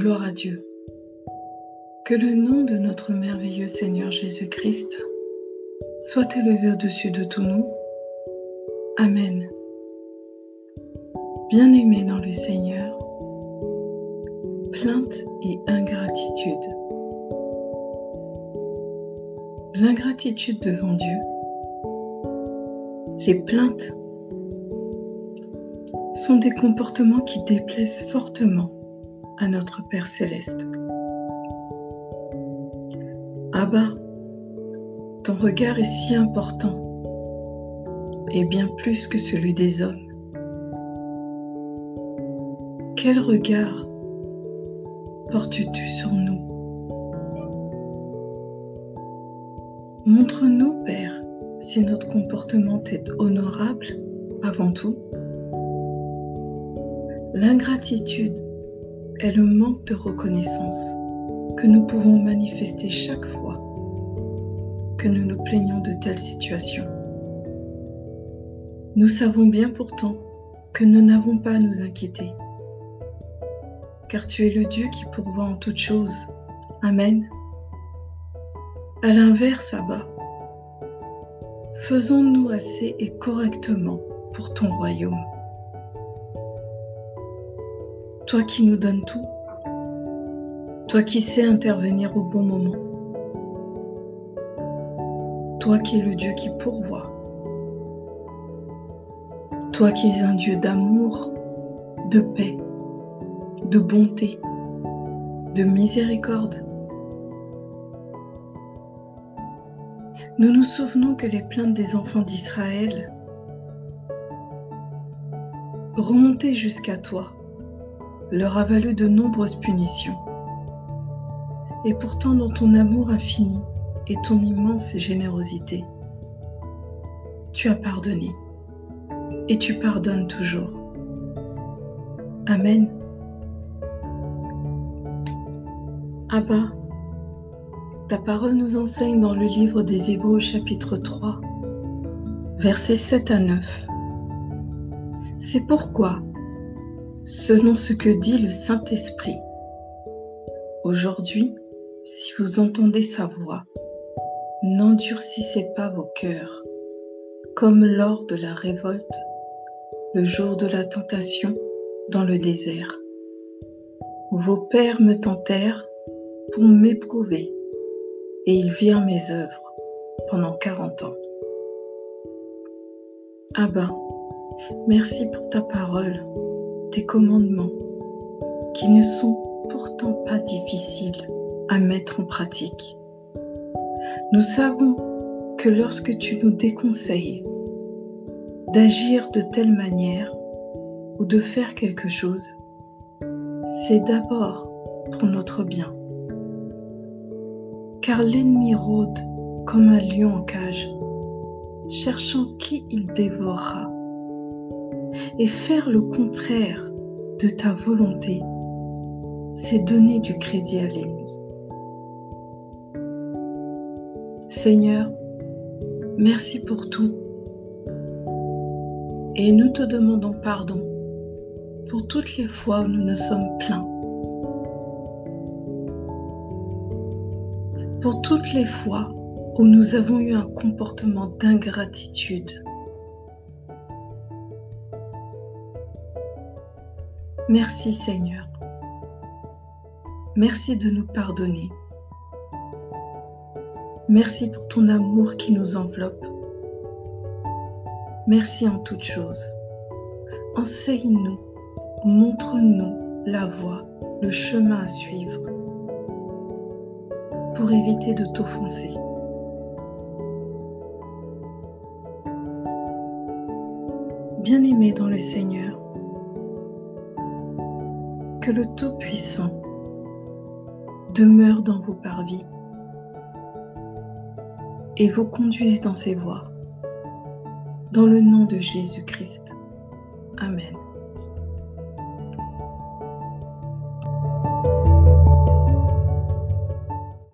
Gloire à Dieu. Que le nom de notre merveilleux Seigneur Jésus-Christ soit élevé au-dessus de tous nous. Amen. Bien-aimés dans le Seigneur, plainte et ingratitude. L'ingratitude devant Dieu, les plaintes sont des comportements qui déplaisent fortement à notre Père céleste. Abba, ton regard est si important et bien plus que celui des hommes. Quel regard portes-tu sur nous? Montre-nous, Père, si notre comportement est honorable avant tout. L'ingratitude est le manque de reconnaissance que nous pouvons manifester chaque fois que nous nous plaignons de telles situations. Nous savons bien pourtant que nous n'avons pas à nous inquiéter, car tu es le Dieu qui pourvoit en toutes choses. Amen. À l'inverse, Abba, faisons-nous assez et correctement pour ton royaume toi qui nous donnes tout, toi qui sais intervenir au bon moment, toi qui es le Dieu qui pourvoit, toi qui es un Dieu d'amour, de paix, de bonté, de miséricorde. Nous nous souvenons que les plaintes des enfants d'Israël remontaient jusqu'à toi leur a valu de nombreuses punitions. Et pourtant, dans ton amour infini et ton immense générosité, tu as pardonné et tu pardonnes toujours. Amen. Abba, ta parole nous enseigne dans le livre des Hébreux chapitre 3, versets 7 à 9. C'est pourquoi selon ce que dit le Saint-Esprit. Aujourd'hui, si vous entendez sa voix, n'endurcissez pas vos cœurs, comme lors de la révolte, le jour de la tentation dans le désert. Vos pères me tentèrent pour m'éprouver, et ils virent mes œuvres pendant quarante ans. Abba, merci pour ta parole commandements qui ne sont pourtant pas difficiles à mettre en pratique. Nous savons que lorsque tu nous déconseilles d'agir de telle manière ou de faire quelque chose, c'est d'abord pour notre bien. Car l'ennemi rôde comme un lion en cage, cherchant qui il dévorera et faire le contraire de ta volonté, c'est donner du crédit à l'ennemi. Seigneur, merci pour tout. Et nous te demandons pardon pour toutes les fois où nous ne sommes pleins. Pour toutes les fois où nous avons eu un comportement d'ingratitude Merci Seigneur. Merci de nous pardonner. Merci pour ton amour qui nous enveloppe. Merci en toutes choses. Enseigne-nous, montre-nous la voie, le chemin à suivre pour éviter de t'offenser. Bien-aimé dans le Seigneur, que le Tout-Puissant demeure dans vos parvis et vous conduise dans ses voies. Dans le nom de Jésus-Christ. Amen.